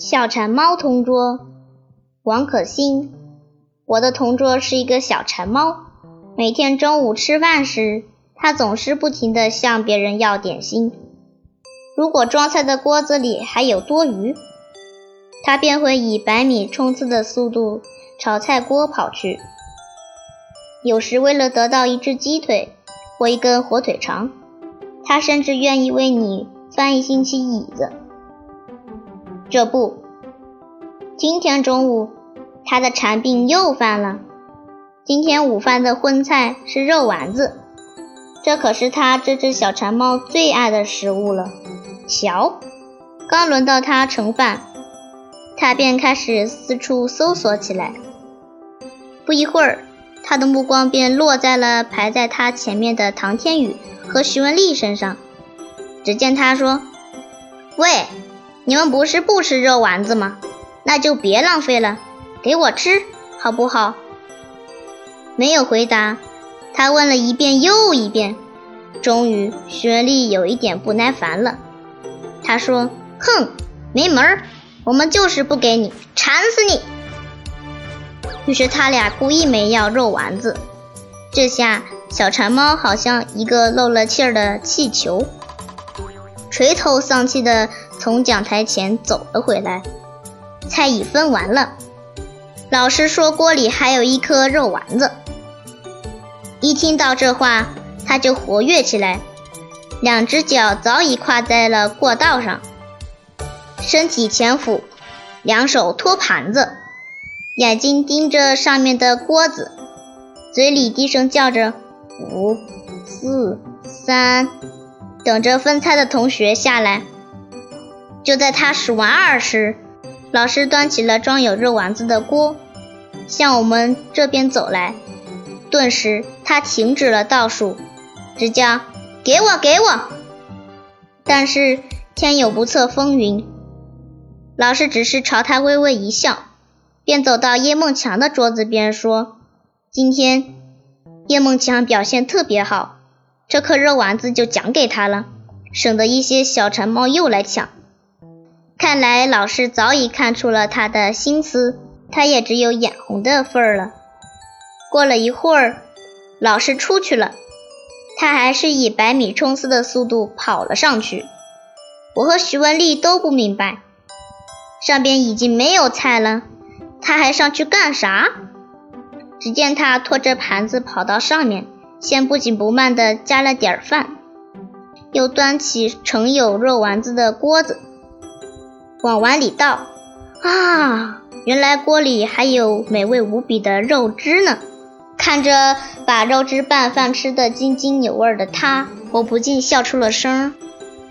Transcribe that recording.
小馋猫同桌，王可欣。我的同桌是一个小馋猫，每天中午吃饭时，它总是不停地向别人要点心。如果装菜的锅子里还有多余，它便会以百米冲刺的速度朝菜锅跑去。有时为了得到一只鸡腿或一根火腿肠，它甚至愿意为你翻一星期椅子。这不，今天中午他的馋病又犯了。今天午饭的荤菜是肉丸子，这可是他这只小馋猫最爱的食物了。瞧，刚轮到他盛饭，他便开始四处搜索起来。不一会儿，他的目光便落在了排在他前面的唐天宇和徐文丽身上。只见他说：“喂。”你们不是不吃肉丸子吗？那就别浪费了，给我吃好不好？没有回答，他问了一遍又一遍。终于，雪莉有一点不耐烦了。他说：“哼，没门儿，我们就是不给你，馋死你！”于是他俩故意没要肉丸子。这下，小馋猫好像一个漏了气儿的气球，垂头丧气的。从讲台前走了回来，菜已分完了。老师说锅里还有一颗肉丸子。一听到这话，他就活跃起来，两只脚早已跨在了过道上，身体前俯，两手托盘子，眼睛盯着上面的锅子，嘴里低声叫着五、四、三，等着分菜的同学下来。就在他数完二时，老师端起了装有肉丸子的锅，向我们这边走来。顿时，他停止了倒数，只叫：“给我，给我！”但是天有不测风云，老师只是朝他微微一笑，便走到叶梦强的桌子边说：“今天叶梦强表现特别好，这颗肉丸子就奖给他了，省得一些小馋猫又来抢。”看来老师早已看出了他的心思，他也只有眼红的份儿了。过了一会儿，老师出去了，他还是以百米冲刺的速度跑了上去。我和徐文丽都不明白，上边已经没有菜了，他还上去干啥？只见他拖着盘子跑到上面，先不紧不慢地加了点饭，又端起盛有肉丸子的锅子。往碗里倒，啊，原来锅里还有美味无比的肉汁呢！看着把肉汁拌饭吃得津津有味的他，我不禁笑出了声。